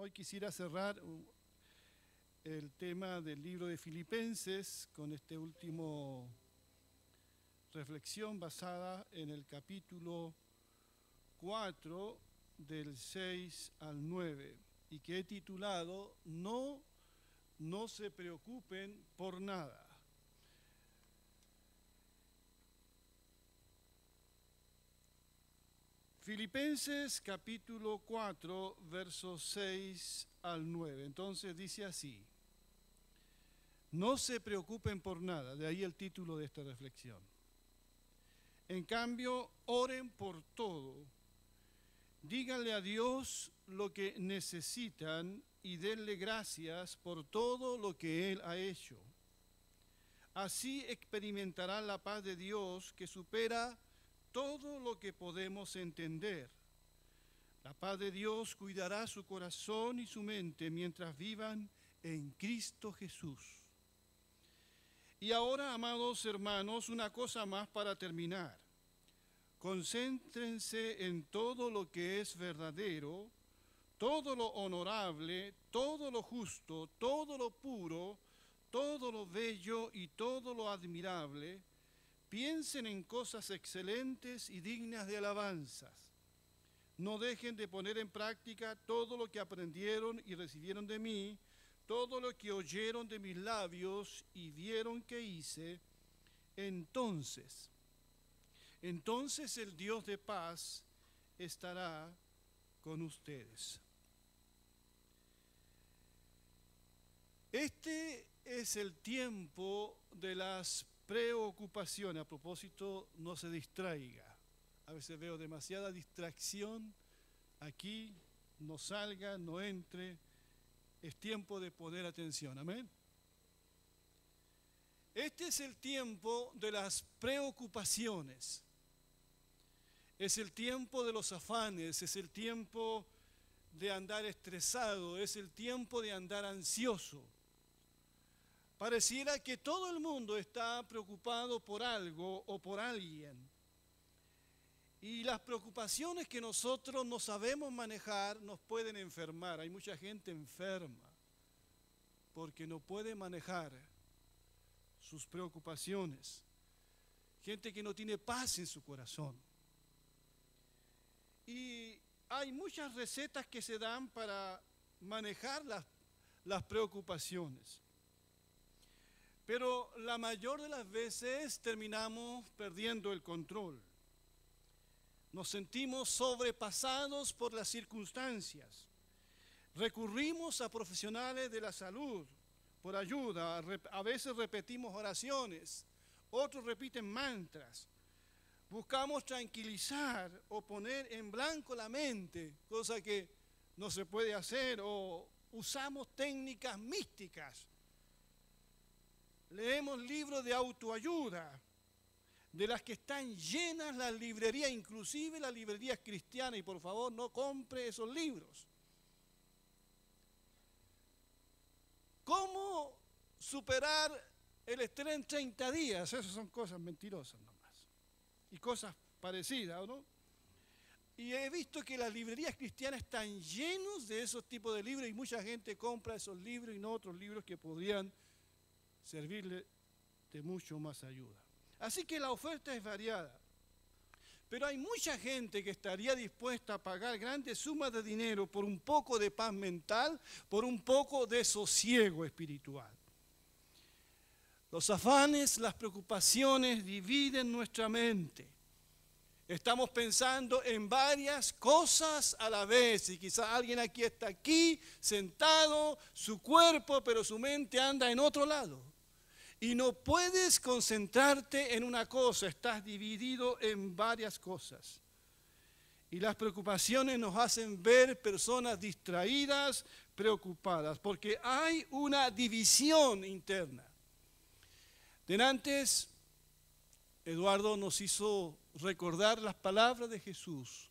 Hoy quisiera cerrar uh, el tema del libro de Filipenses con este último reflexión basada en el capítulo 4 del 6 al 9 y que he titulado No, no se preocupen por nada. Filipenses capítulo 4, versos 6 al 9. Entonces dice así, no se preocupen por nada, de ahí el título de esta reflexión. En cambio, oren por todo. Díganle a Dios lo que necesitan y denle gracias por todo lo que Él ha hecho. Así experimentarán la paz de Dios que supera todo lo que podemos entender. La paz de Dios cuidará su corazón y su mente mientras vivan en Cristo Jesús. Y ahora, amados hermanos, una cosa más para terminar. Concéntrense en todo lo que es verdadero, todo lo honorable, todo lo justo, todo lo puro, todo lo bello y todo lo admirable Piensen en cosas excelentes y dignas de alabanzas. No dejen de poner en práctica todo lo que aprendieron y recibieron de mí, todo lo que oyeron de mis labios y vieron que hice. Entonces, entonces el Dios de paz estará con ustedes. Este es el tiempo de las preocupación, a propósito, no se distraiga. A veces veo demasiada distracción aquí, no salga, no entre. Es tiempo de poner atención, amén. Este es el tiempo de las preocupaciones. Es el tiempo de los afanes, es el tiempo de andar estresado, es el tiempo de andar ansioso. Pareciera que todo el mundo está preocupado por algo o por alguien. Y las preocupaciones que nosotros no sabemos manejar nos pueden enfermar. Hay mucha gente enferma porque no puede manejar sus preocupaciones. Gente que no tiene paz en su corazón. Y hay muchas recetas que se dan para manejar las, las preocupaciones. Pero la mayor de las veces terminamos perdiendo el control. Nos sentimos sobrepasados por las circunstancias. Recurrimos a profesionales de la salud por ayuda. A veces repetimos oraciones, otros repiten mantras. Buscamos tranquilizar o poner en blanco la mente, cosa que no se puede hacer, o usamos técnicas místicas leemos libros de autoayuda, de las que están llenas las librerías, inclusive las librerías cristianas, y por favor no compre esos libros. ¿Cómo superar el estrés en 30 días? Esas son cosas mentirosas nomás. Y cosas parecidas, ¿no? Y he visto que las librerías cristianas están llenos de esos tipos de libros y mucha gente compra esos libros y no otros libros que podrían servirle de mucho más ayuda. Así que la oferta es variada. Pero hay mucha gente que estaría dispuesta a pagar grandes sumas de dinero por un poco de paz mental, por un poco de sosiego espiritual. Los afanes, las preocupaciones dividen nuestra mente. Estamos pensando en varias cosas a la vez y quizá alguien aquí está aquí sentado, su cuerpo, pero su mente anda en otro lado. Y no puedes concentrarte en una cosa, estás dividido en varias cosas. Y las preocupaciones nos hacen ver personas distraídas, preocupadas, porque hay una división interna. Denantes, Eduardo nos hizo recordar las palabras de Jesús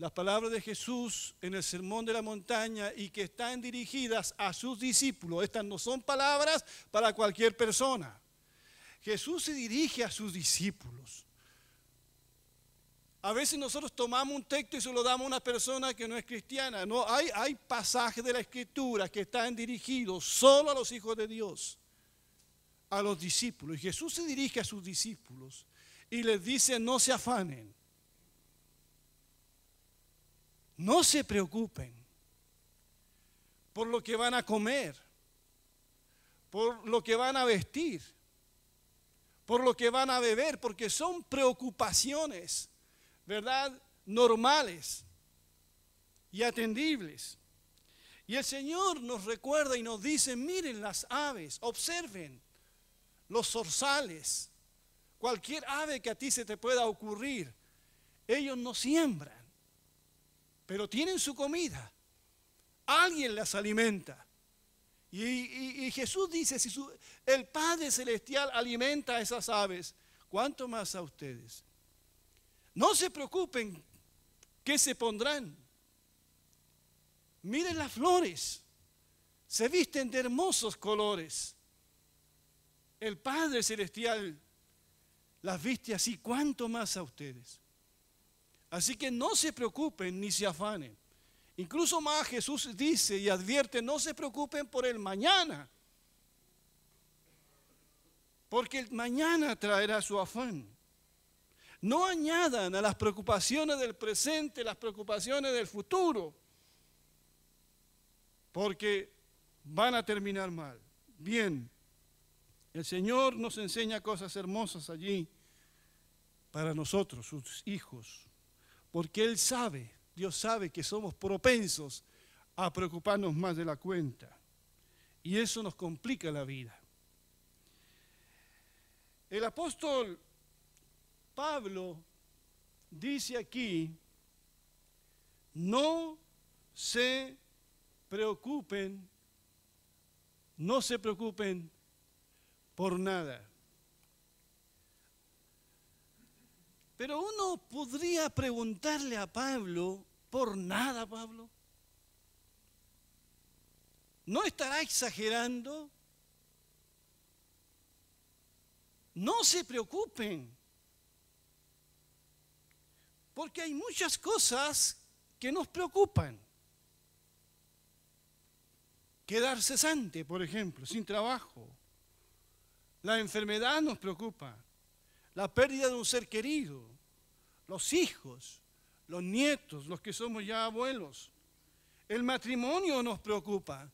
las palabras de Jesús en el Sermón de la Montaña y que están dirigidas a sus discípulos. Estas no son palabras para cualquier persona. Jesús se dirige a sus discípulos. A veces nosotros tomamos un texto y se lo damos a una persona que no es cristiana. No, hay, hay pasajes de la escritura que están dirigidos solo a los hijos de Dios, a los discípulos. Y Jesús se dirige a sus discípulos y les dice, no se afanen, no se preocupen por lo que van a comer, por lo que van a vestir, por lo que van a beber, porque son preocupaciones ¿verdad? Normales y atendibles. Y el Señor nos recuerda y nos dice, miren las aves, observen los zorzales, cualquier ave que a ti se te pueda ocurrir. Ellos no siembran, pero tienen su comida. Alguien las alimenta. Y, Jesús dice, si el Padre Celestial alimenta a esas aves, ¿cuánto más a ustedes? No se preocupen qué se pondrán. Miren las flores, se visten de hermosos colores. El Padre Celestial las viste así, ¿cuánto más a ustedes? Así que no se preocupen ni se afanen. Incluso más Jesús dice y advierte, no se preocupen por el mañana, porque el mañana traerá su afán. No añadan a las preocupaciones del presente las preocupaciones del futuro, porque van a terminar mal. Bien, el Señor nos enseña cosas hermosas allí para nosotros, sus hijos, porque Él sabe, Dios sabe que somos propensos a preocuparnos más de la cuenta. Y eso nos complica la vida. El apóstol Pablo dice aquí, no se preocupen, no se preocupen por nada. Pero uno podría preguntarle a Pablo, ¿por nada, Pablo? ¿No estará exagerando? No se preocupen. Porque hay muchas cosas que nos preocupan. Quedar cesante, por ejemplo, sin trabajo. La enfermedad nos preocupa. La pérdida de un ser querido. Los hijos, los nietos, los que somos ya abuelos. El matrimonio nos preocupa.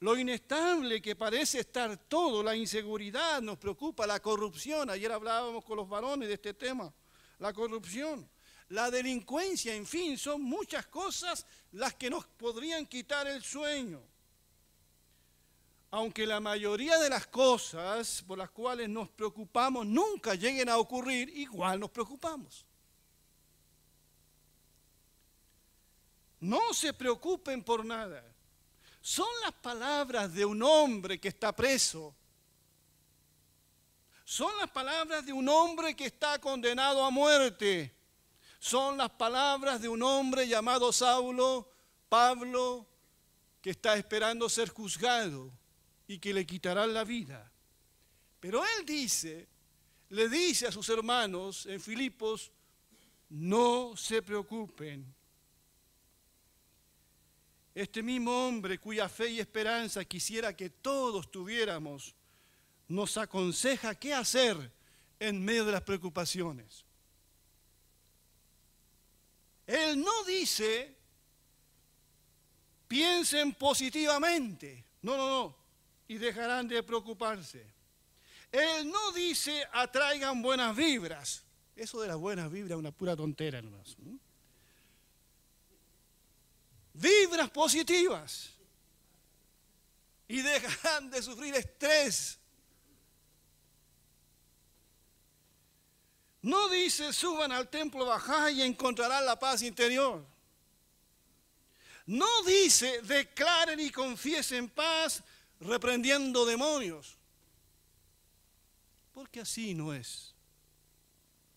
Lo inestable que parece estar todo, la inseguridad nos preocupa, la corrupción. Ayer hablábamos con los varones de este tema, la corrupción la delincuencia, en fin, son muchas cosas las que nos podrían quitar el sueño. Aunque la mayoría de las cosas por las cuales nos preocupamos nunca lleguen a ocurrir, igual nos preocupamos. No se preocupen por nada. Son las palabras de un hombre que está preso. Son las palabras de un hombre que está condenado a muerte son las palabras de un hombre llamado Saulo, Pablo, que está esperando ser juzgado y que le quitarán la vida. Pero él dice, le dice a sus hermanos en Filipos, no se preocupen. Este mismo hombre cuya fe y esperanza quisiera que todos tuviéramos, nos aconseja qué hacer en medio de las preocupaciones. Él no dice, piensen positivamente. No, no, no. Y dejarán de preocuparse. Él no dice, atraigan buenas vibras. Eso de las buenas vibras es una pura tontera nomás. Vibras positivas. Y dejarán de sufrir estrés No dice suban al templo, bajá y encontrarán la paz interior. No dice declaren y confiesen paz reprendiendo demonios. Porque así no es.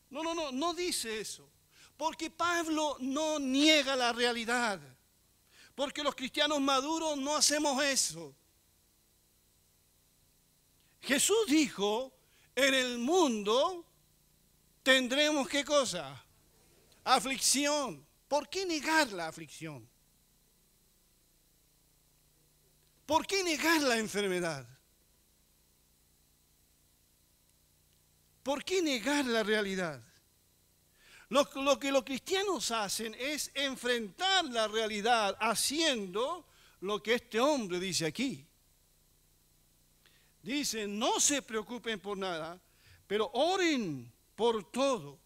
No, no, no, no dice eso. Porque Pablo no niega la realidad. Porque los cristianos maduros no hacemos eso. Jesús dijo, en el mundo tendremos qué cosa? aflicción. ¿Por qué negar la aflicción? ¿Por qué negar la enfermedad? ¿Por qué negar la realidad? Lo, que los cristianos hacen es enfrentar la realidad haciendo lo que este hombre dice aquí. Dice, no se preocupen por nada, pero oren por todo.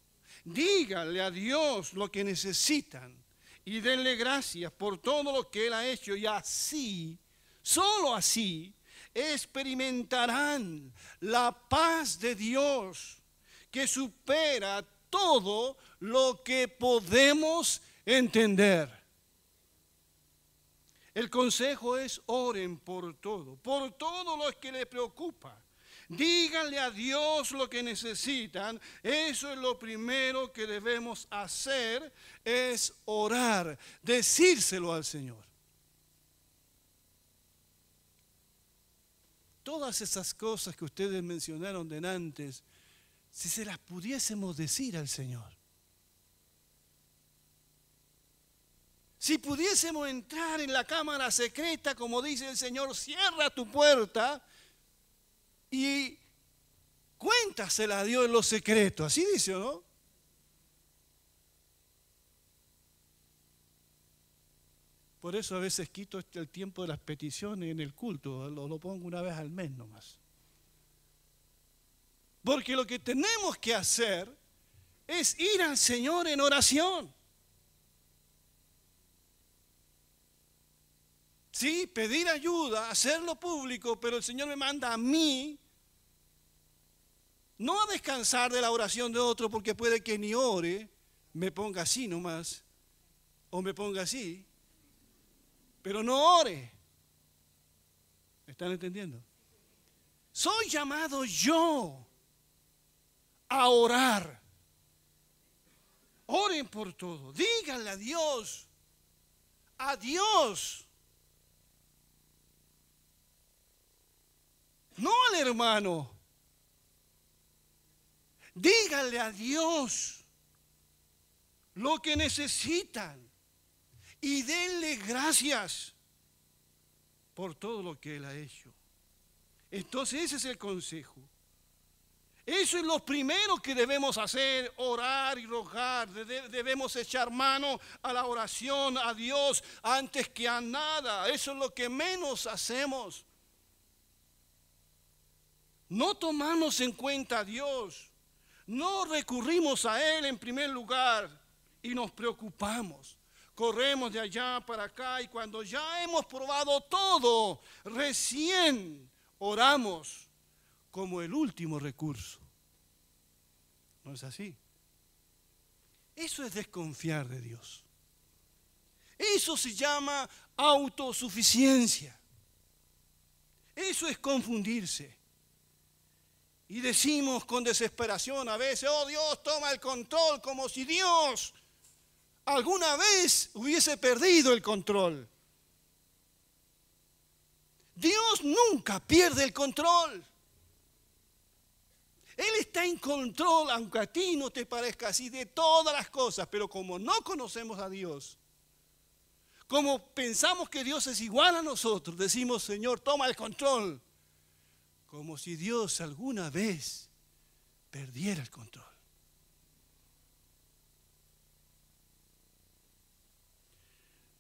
Díganle a Dios lo que necesitan y denle gracias por todo lo que Él ha hecho y así, solo así, experimentarán la paz de Dios que supera todo lo que podemos entender. El consejo es oren por todo, por todo lo que les preocupa. Díganle a Dios lo que necesitan. Eso es lo primero que debemos hacer, es orar, decírselo al Señor. Todas esas cosas que ustedes mencionaron de antes, si se las pudiésemos decir al Señor. Si pudiésemos entrar en la cámara secreta, como dice el Señor, cierra tu puerta y cuéntasela a Dios en lo secreto. Así dice, ¿o no? Por eso a veces quito este, el tiempo de las peticiones en el culto, lo, lo pongo una vez al mes nomás. Porque lo que tenemos que hacer es ir al Señor en oración. Sí, pedir ayuda, hacerlo público, pero el Señor me manda a mí no a descansar de la oración de otro porque puede que ni ore, me ponga así nomás, o me ponga así, pero no ore. ¿Me están entendiendo? Soy llamado yo a orar. Oren por todo, díganle a Dios, a Dios no al hermano. Díganle a Dios lo que necesitan y denle gracias por todo lo que Él ha hecho. Entonces ese es el consejo. Eso es lo primero que debemos hacer, orar y rogar. Debemos echar mano a la oración a Dios antes que a nada. Eso es lo que menos hacemos no tomamos en cuenta a Dios, no recurrimos a Él en primer lugar y nos preocupamos. Corremos de allá para acá y cuando ya hemos probado todo, recién oramos como el último recurso. ¿No es así? Eso es desconfiar de Dios. Eso se llama autosuficiencia. Eso es confundirse. Y decimos con desesperación a veces, oh Dios, toma el control, como si Dios alguna vez hubiese perdido el control. Dios nunca pierde el control. Él está en control, aunque a ti no te parezca así, de todas las cosas, pero como no conocemos a Dios, como pensamos que Dios es igual a nosotros, decimos, Señor, toma el control como si Dios alguna vez perdiera el control.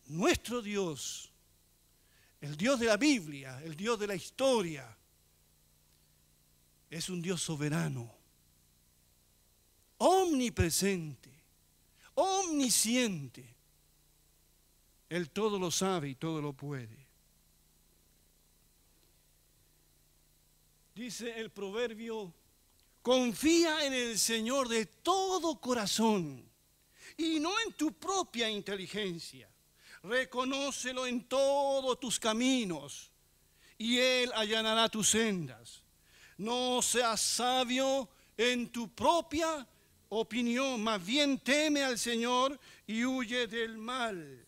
Nuestro Dios, el Dios de la Biblia, el Dios de la historia, es un Dios soberano, omnipresente, omnisciente. Él todo lo sabe y todo lo puede. dice el proverbio, confía en el Señor de todo corazón y no en tu propia inteligencia. Reconócelo en todos tus caminos y Él allanará tus sendas. No seas sabio en tu propia opinión, más bien teme al Señor y huye del mal.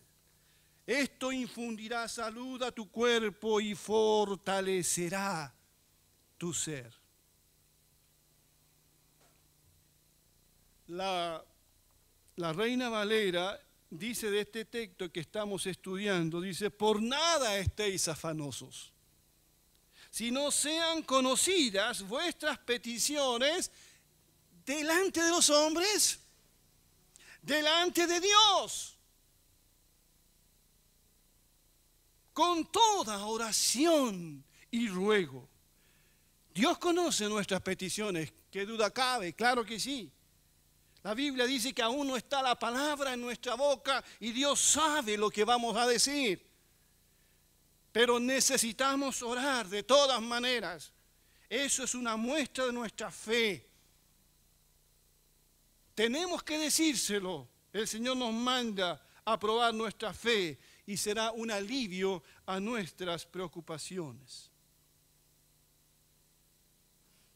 Esto infundirá salud a tu cuerpo y fortalecerá tu ser. La la Reina Valera dice de este texto que estamos estudiando, dice, por nada estéis afanosos, si no sean conocidas vuestras peticiones delante de los hombres, delante de Dios, con toda oración y ruego. Dios conoce nuestras peticiones, qué duda cabe, claro que sí. La Biblia dice que aún no está la palabra en nuestra boca y Dios sabe lo que vamos a decir. Pero necesitamos orar de todas maneras. Eso es una muestra de nuestra fe. Tenemos que decírselo. El Señor nos manda a probar nuestra fe y será un alivio a nuestras preocupaciones.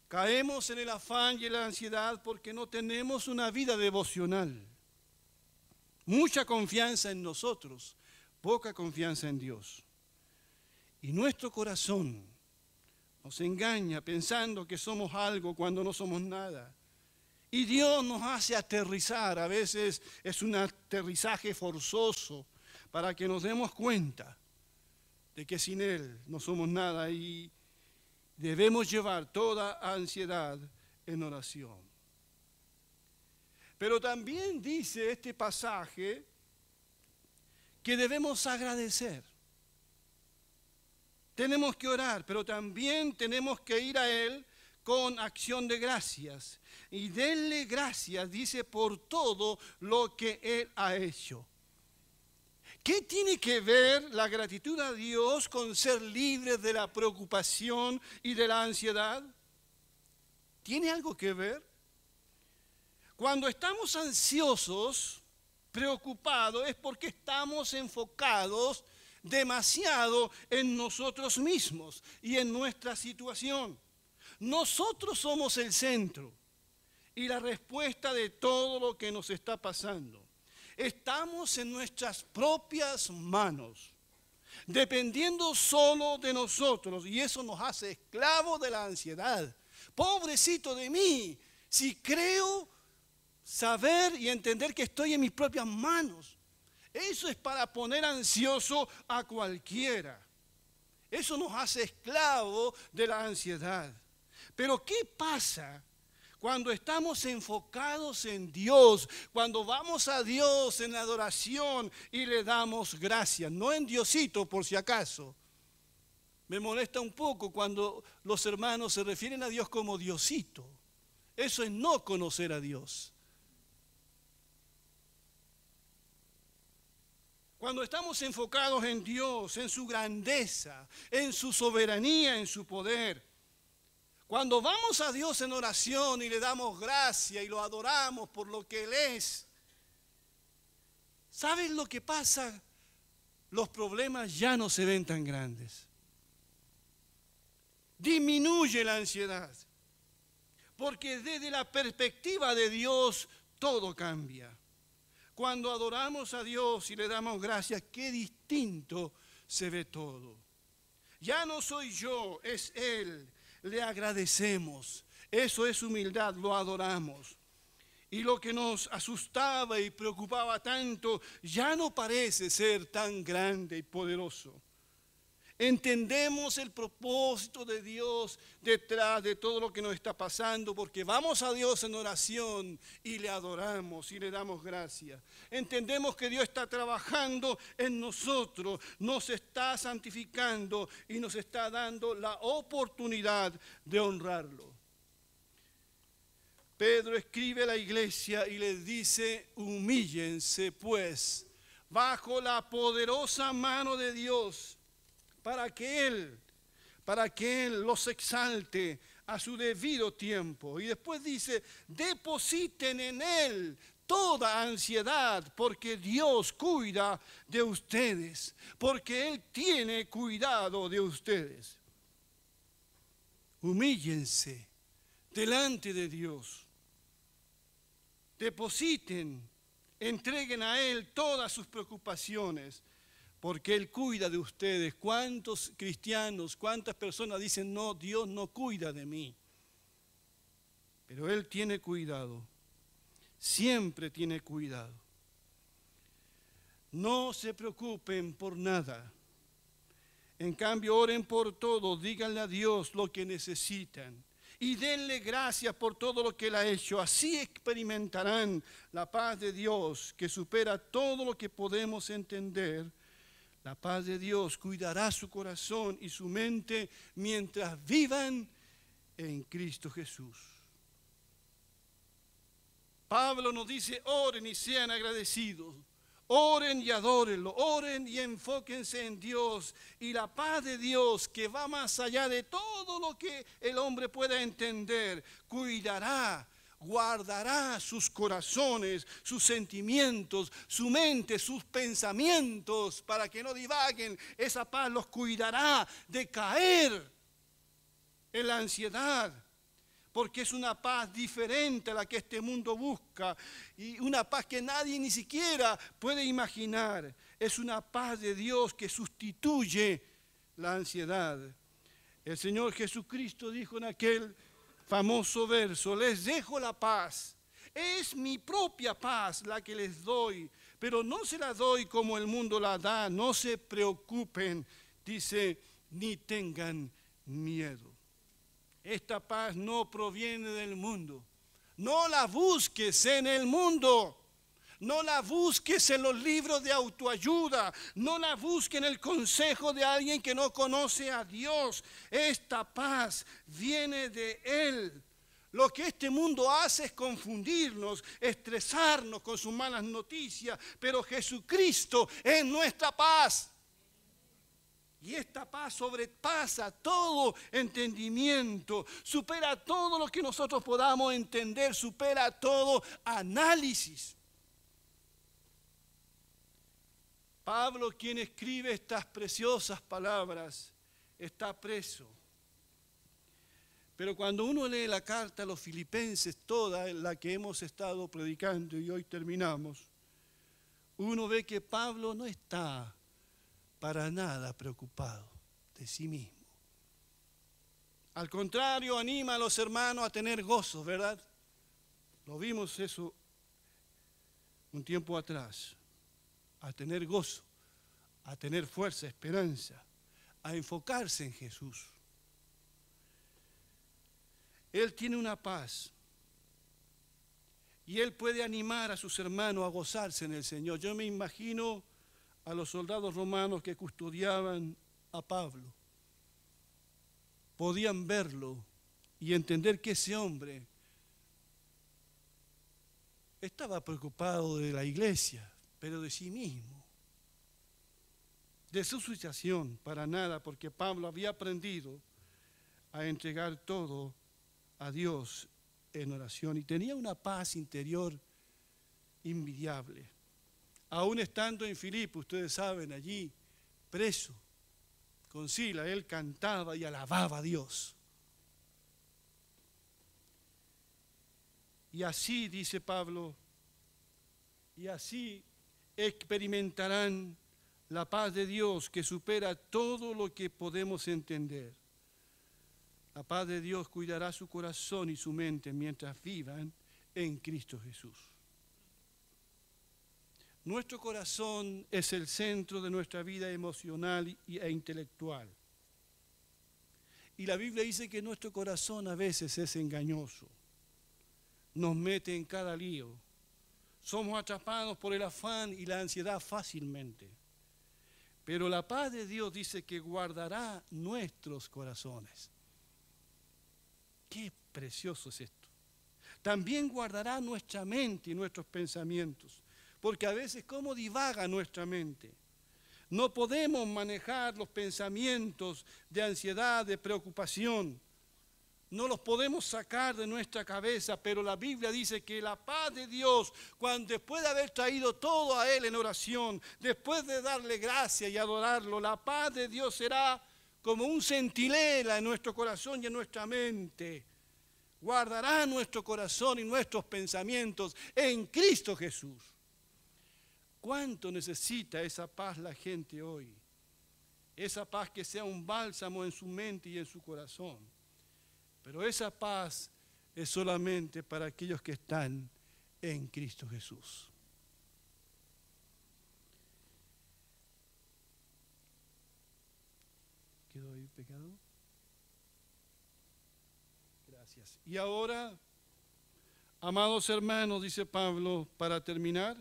Caemos en el afán y en la ansiedad porque no tenemos una vida devocional. Mucha confianza en nosotros, poca confianza en Dios. Y nuestro corazón nos engaña pensando que somos algo cuando no somos nada. Y Dios nos hace aterrizar, a veces es un aterrizaje forzoso para que nos demos cuenta de que sin Él no somos nada y debemos llevar toda ansiedad en oración. Pero también dice este pasaje que debemos agradecer. Tenemos que orar, pero también tenemos que ir a Él con acción de gracias. Y denle gracias, dice, por todo lo que Él ha hecho. ¿Qué tiene que ver la gratitud a Dios con ser libre de la preocupación y de la ansiedad? ¿Tiene algo que ver? Cuando estamos ansiosos, preocupados, es porque estamos enfocados demasiado en nosotros mismos y en nuestra situación. Nosotros somos el centro y la respuesta de todo lo que nos está pasando estamos en nuestras propias manos, dependiendo solo de nosotros, y eso nos hace esclavos de la ansiedad. Pobrecito de mí, si creo saber y entender que estoy en mis propias manos. Eso es para poner ansioso a cualquiera. Eso nos hace esclavos de la ansiedad. Pero ¿qué pasa cuando estamos enfocados en Dios, cuando vamos a Dios en adoración y le damos gracias, no en Diosito por si acaso. Me molesta un poco cuando los hermanos se refieren a Dios como Diosito. Eso es no conocer a Dios. Cuando estamos enfocados en Dios, en su grandeza, en su soberanía, en su poder, cuando vamos a Dios en oración y le damos gracia y lo adoramos por lo que Él es, ¿saben lo que pasa? Los problemas ya no se ven tan grandes. Disminuye la ansiedad. Porque desde la perspectiva de Dios todo cambia. Cuando adoramos a Dios y le damos gracias, qué distinto se ve todo. Ya no soy yo, es Él le agradecemos. Eso es humildad, lo adoramos. Y lo que nos asustaba y preocupaba tanto ya no parece ser tan grande y poderoso. Entendemos el propósito de Dios detrás de todo lo que nos está pasando, porque vamos a Dios en oración y le adoramos y le damos gracias. Entendemos que Dios está trabajando en nosotros, nos está santificando y nos está dando la oportunidad de honrarlo. Pedro escribe a la iglesia y les dice, humíllense pues bajo la poderosa mano de Dios para que Él, para que Él los exalte a su debido tiempo. Y después dice, depositen en Él toda ansiedad, porque Dios cuida de ustedes, porque Él tiene cuidado de ustedes. Humíllense delante de Dios. Depositen, entreguen a Él todas sus preocupaciones porque Él cuida de ustedes. ¿Cuántos cristianos, cuántas personas dicen, no, Dios no cuida de mí? Pero Él tiene cuidado. siempre tiene cuidado. No se preocupen por nada. En cambio, oren por todo, díganle a Dios lo que necesitan y denle gracias por todo lo que Él ha hecho. Así experimentarán la paz de Dios que supera todo lo que podemos entender. La paz de Dios cuidará su corazón y su mente mientras vivan en Cristo Jesús. Pablo nos dice, oren y sean agradecidos. Oren y adórenlo, oren y enfóquense en Dios y la paz de Dios que va más allá de todo lo que el hombre pueda entender, cuidará, guardará sus corazones, sus sentimientos, su mente, sus pensamientos para que no divaguen. Esa paz los cuidará de caer en la ansiedad porque es una paz diferente a la que este mundo busca y una paz que nadie ni siquiera puede imaginar. Es una paz de Dios que sustituye la ansiedad. El Señor Jesucristo dijo en aquel famoso verso, les dejo la paz. Es mi propia paz la que les doy, pero no se la doy como el mundo la da. No se preocupen, dice, ni tengan miedo. Esta paz no proviene del mundo. No la busques en el mundo. No la busques en los libros de autoayuda. No la busques en el consejo de alguien que no conoce a Dios. Esta paz viene de Él. Lo que este mundo hace es confundirnos, estresarnos con sus malas noticias. Pero Jesucristo es nuestra paz. Y esta paz sobrepasa todo entendimiento, supera todo lo que nosotros podamos entender, supera todo análisis. Pablo, quien escribe estas preciosas palabras, está preso. Pero cuando uno lee la carta a los filipenses, toda la que hemos estado predicando y hoy terminamos, uno ve que Pablo no está para nada preocupado de sí mismo. Al contrario, anima a los hermanos a tener gozo, ¿verdad? Lo vimos eso un tiempo atrás. A tener gozo, a tener fuerza, esperanza, a enfocarse en Jesús. Él tiene una paz y él puede animar a sus hermanos a gozarse en el Señor. Yo me imagino a los soldados romanos que custodiaban a Pablo. Podían verlo y entender que ese hombre estaba preocupado de la iglesia, pero de sí mismo, de su situación, para nada, porque Pablo había aprendido a entregar todo a Dios en oración y tenía una paz interior invidiable aún estando en Filipo, ustedes saben, allí, preso, con Sila, él cantaba y alababa a Dios. Y así, dice Pablo, y así experimentarán la paz de Dios que supera todo lo que podemos entender. La paz de Dios cuidará su corazón y su mente mientras vivan en Cristo Jesús. Nuestro corazón es el centro de nuestra vida emocional e intelectual. Y la Biblia dice que nuestro corazón a veces es engañoso. Nos mete en cada lío. Somos atrapados por el afán y la ansiedad fácilmente. Pero la paz de Dios dice que guardará nuestros corazones. Qué precioso es esto. También guardará nuestra mente y nuestros pensamientos porque a veces cómo divaga nuestra mente. No podemos manejar los pensamientos de ansiedad, de preocupación. No los podemos sacar de nuestra cabeza, pero la Biblia dice que la paz de Dios, cuando después de haber traído todo a Él en oración, después de darle gracia y adorarlo, la paz de Dios será como un centinela en nuestro corazón y en nuestra mente. Guardará nuestro corazón y nuestros pensamientos en Cristo Jesús. ¿Cuánto necesita esa paz la gente hoy? Esa paz que sea un bálsamo en su mente y en su corazón. Pero esa paz es solamente para aquellos que están en Cristo Jesús. ¿Quedó ahí pecado? Gracias. Y ahora, amados hermanos, dice Pablo, para terminar,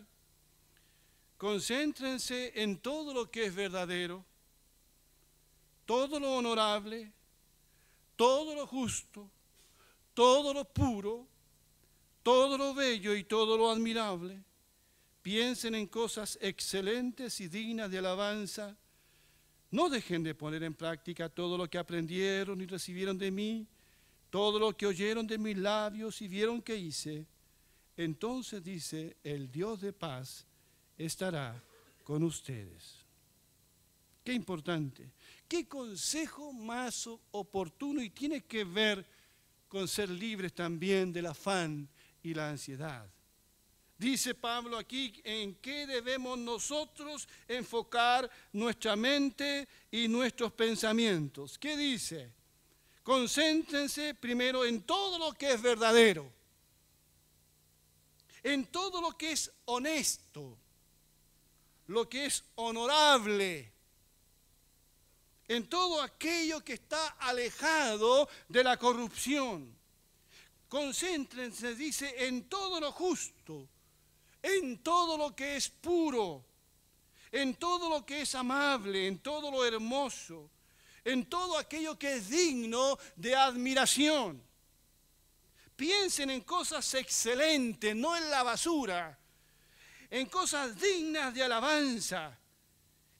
concéntrense en todo lo que es verdadero, todo lo honorable, todo lo justo, todo lo puro, todo lo bello y todo lo admirable. Piensen en cosas excelentes y dignas de alabanza. No dejen de poner en práctica todo lo que aprendieron y recibieron de mí, todo lo que oyeron de mis labios y vieron que hice. Entonces dice, el Dios de paz estará con ustedes. Qué importante. Qué consejo más oportuno y tiene que ver con ser libres también del afán y la ansiedad. Dice Pablo aquí en qué debemos nosotros enfocar nuestra mente y nuestros pensamientos. ¿Qué dice? Concéntrense primero en todo lo que es verdadero, en todo lo que es honesto, lo que es honorable, en todo aquello que está alejado de la corrupción. Concéntrense, dice, en todo lo justo, en todo lo que es puro, en todo lo que es amable, en todo lo hermoso, en todo aquello que es digno de admiración. Piensen en cosas excelentes, no en la basura, en cosas dignas de alabanza.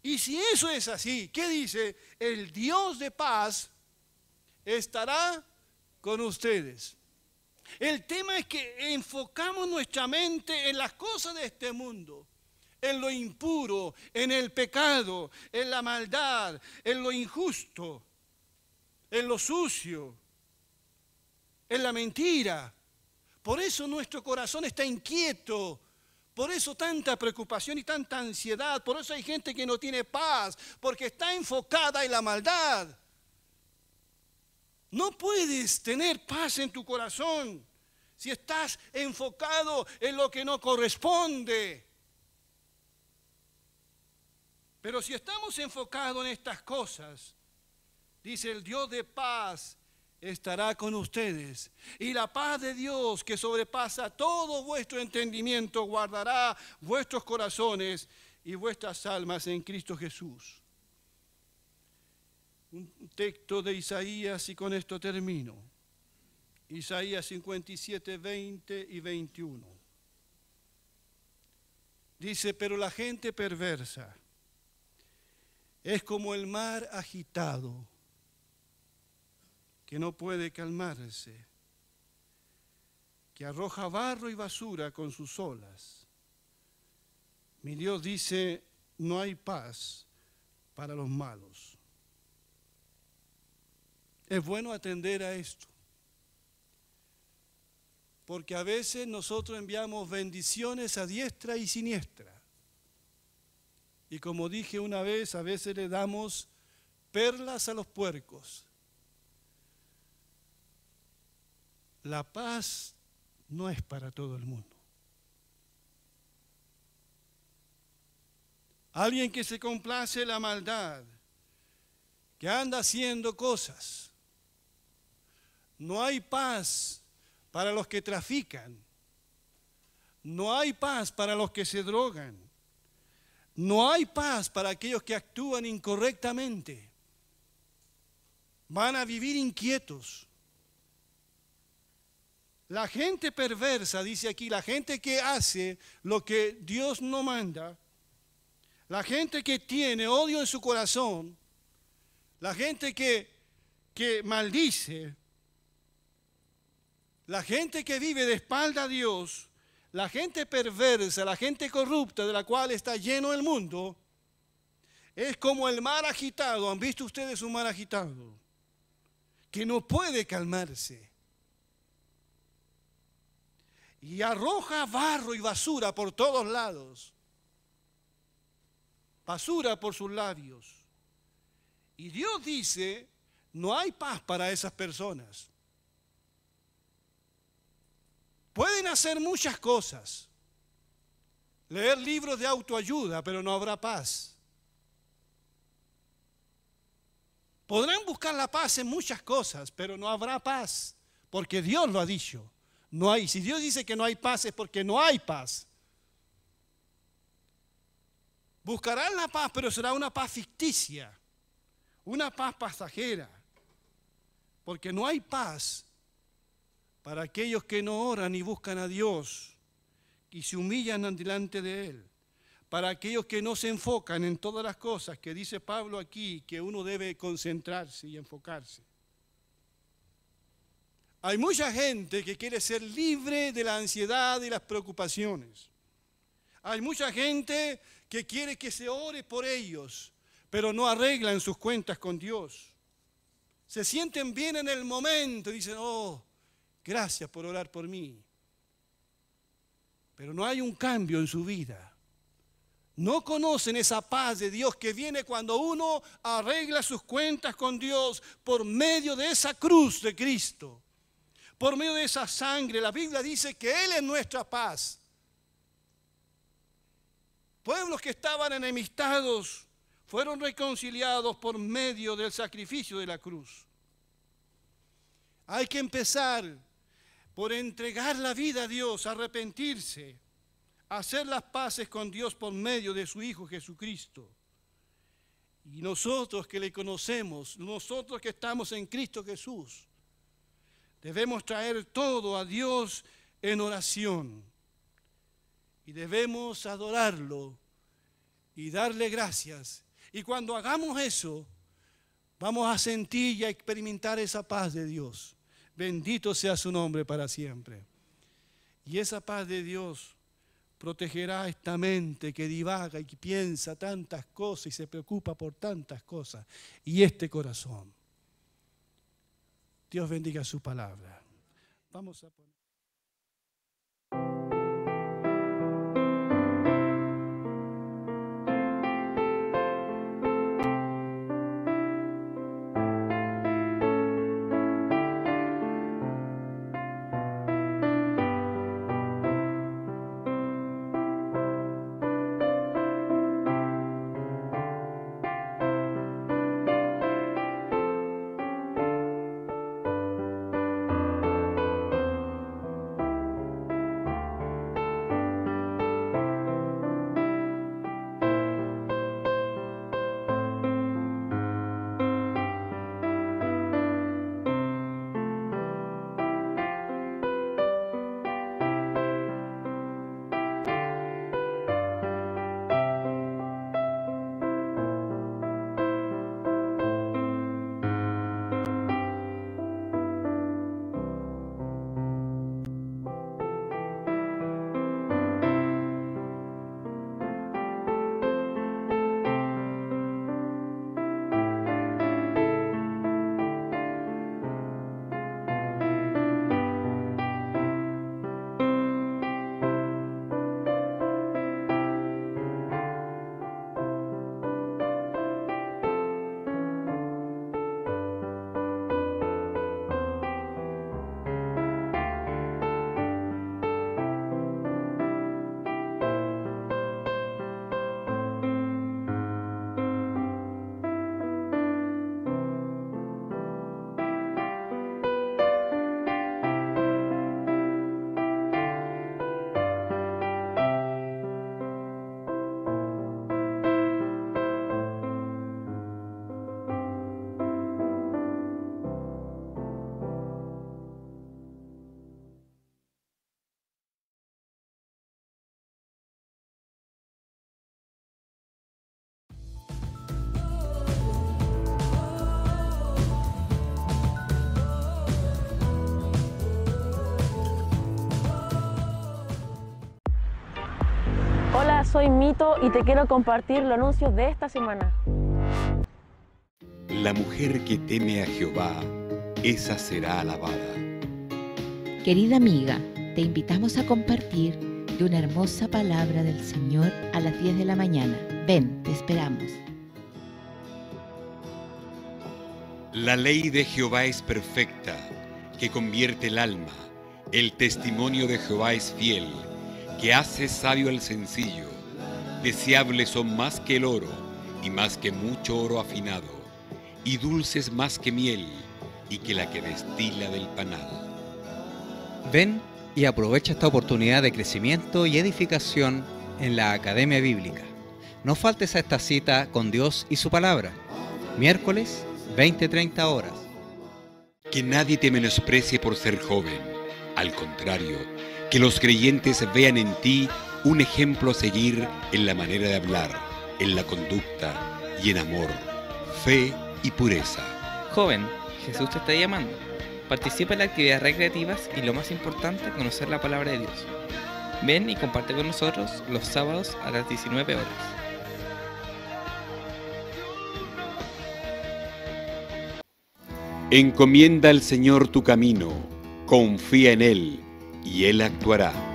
Y si eso es así, ¿qué dice? El Dios de paz estará con ustedes. El tema es que enfocamos nuestra mente en las cosas de este mundo, en lo impuro, en el pecado, en la maldad, en lo injusto, en lo sucio, en la mentira. Por eso nuestro corazón está inquieto, por eso tanta preocupación y tanta ansiedad, por eso hay gente que no tiene paz, porque está enfocada en la maldad. No puedes tener paz en tu corazón si estás enfocado en lo que no corresponde. Pero si estamos enfocados en estas cosas, dice el Dios de paz estará con ustedes. Y la paz de Dios que sobrepasa todo vuestro entendimiento guardará vuestros corazones y vuestras almas en Cristo Jesús un texto de Isaías y con esto termino. Isaías 57, 20 y 21. Dice, pero la gente perversa es como el mar agitado que no puede calmarse, que arroja barro y basura con sus olas. Mi Dios dice, no hay paz para los malos. Es bueno atender a esto. Porque a veces nosotros enviamos bendiciones a diestra y siniestra. Y como dije una vez, a veces le damos perlas a los puercos. La paz no es para todo el mundo. Alguien que se complace la maldad, que anda haciendo cosas, no hay paz para los que trafican. No hay paz para los que se drogan. No hay paz para aquellos que actúan incorrectamente. Van a vivir inquietos. La gente perversa, dice aquí, la gente que hace lo que Dios no manda, la gente que tiene odio en su corazón, la gente que, que maldice, la gente que vive de espalda a Dios, la gente perversa, la gente corrupta de la cual está lleno el mundo, es como el mar agitado. ¿Han visto ustedes un mar agitado? Que no puede calmarse. Y arroja barro y basura por todos lados. Basura por sus labios. Y Dios dice, no hay paz para esas personas. Pueden hacer muchas cosas. Leer libros de autoayuda, pero no habrá paz. Podrán buscar la paz en muchas cosas, pero no habrá paz, porque Dios lo ha dicho. No hay, si Dios dice que no hay paz es porque no hay paz. Buscarán la paz, pero será una paz ficticia, una paz pasajera, porque no hay paz para aquellos que no oran y buscan a Dios y se humillan delante de Él, para aquellos que no se enfocan en todas las cosas que dice Pablo aquí, que uno debe concentrarse y enfocarse. Hay mucha gente que quiere ser libre de la ansiedad y las preocupaciones. Hay mucha gente que quiere que se ore por ellos, pero no arreglan sus cuentas con Dios. Se sienten bien en el momento y dicen, oh, gracias por orar por mí. Pero no hay un cambio en su vida. No conocen esa paz de Dios que viene cuando uno arregla sus cuentas con Dios por medio de esa cruz de Cristo por medio de esa sangre. La Biblia dice que Él es nuestra paz. Pueblos que estaban enemistados fueron reconciliados por medio del sacrificio de la cruz. Hay que empezar por entregar la vida a Dios, arrepentirse, hacer las paces con Dios por medio de su Hijo Jesucristo. Y nosotros que le conocemos, nosotros que estamos en Cristo Jesús, Debemos traer todo a Dios en oración. Y debemos adorarlo y darle gracias. Y cuando hagamos eso, vamos a sentir y a experimentar esa paz de Dios. Bendito sea su nombre para siempre. Y esa paz de Dios protegerá esta mente que divaga y que piensa tantas cosas y se preocupa por tantas cosas. Y este corazón Dios bendiga su palabra. Soy Mito y te quiero compartir los anuncios de esta semana. La mujer que teme a Jehová, esa será alabada. Querida amiga, te invitamos a compartir de una hermosa palabra del Señor a las 10 de la mañana. Ven, te esperamos. La ley de Jehová es perfecta, que convierte el alma. El testimonio de Jehová es fiel, que hace sabio al sencillo. Deseables son más que el oro, y más que mucho oro afinado, y dulces más que miel, y que la que destila del panal. Ven y aprovecha esta oportunidad de crecimiento y edificación en la Academia Bíblica. No faltes a esta cita con Dios y su palabra. Miércoles, 20-30 horas. Que nadie te menosprecie por ser joven al contrario, que los creyentes vean en ti un ejemplo a seguir en la manera de hablar, en la conducta y en amor, fe y pureza. Joven, Jesús te está llamando. Participa en las actividades recreativas y lo más importante, conocer la palabra de Dios. Ven y comparte con nosotros los sábados a las 19 horas. Encomienda al Señor tu camino confía en Él y Él actuará.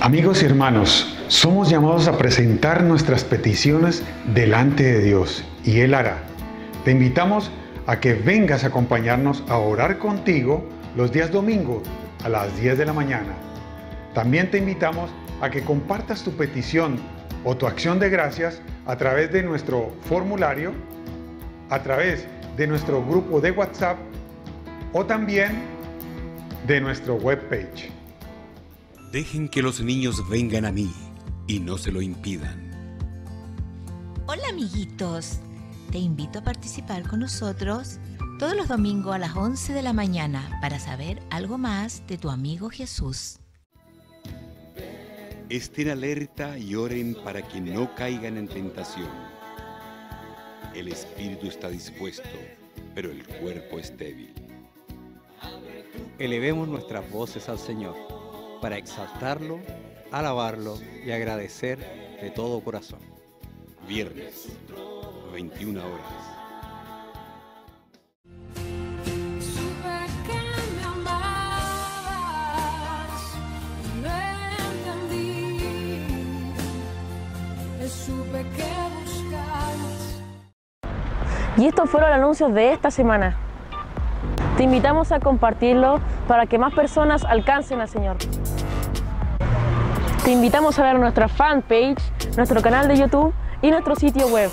Amigos y hermanos, somos llamados a presentar nuestras peticiones delante de Dios y Él hará. Te invitamos a que vengas a acompañarnos a orar contigo los días domingos a las 10 de la mañana. También te invitamos a que compartas tu petición o tu acción de gracias a través de nuestro formulario, a través de nuestro grupo de WhatsApp o también de nuestro webpage. Dejen que los niños vengan a mí y no se lo impidan. Hola amiguitos, te invito a participar con nosotros todos los domingos a las 11 de la mañana para saber algo más de tu amigo Jesús. Estén alerta y oren para que no caigan en tentación. El espíritu está dispuesto, pero el cuerpo es débil. Elevemos nuestras voces al Señor para exaltarlo, alabarlo y agradecer de todo corazón. Viernes, 21 horas. Y estos fueron los anuncios de esta semana. Te invitamos a compartirlo para que más personas alcancen al Señor. Te invitamos a ver nuestra fanpage, nuestro canal de YouTube y nuestro sitio web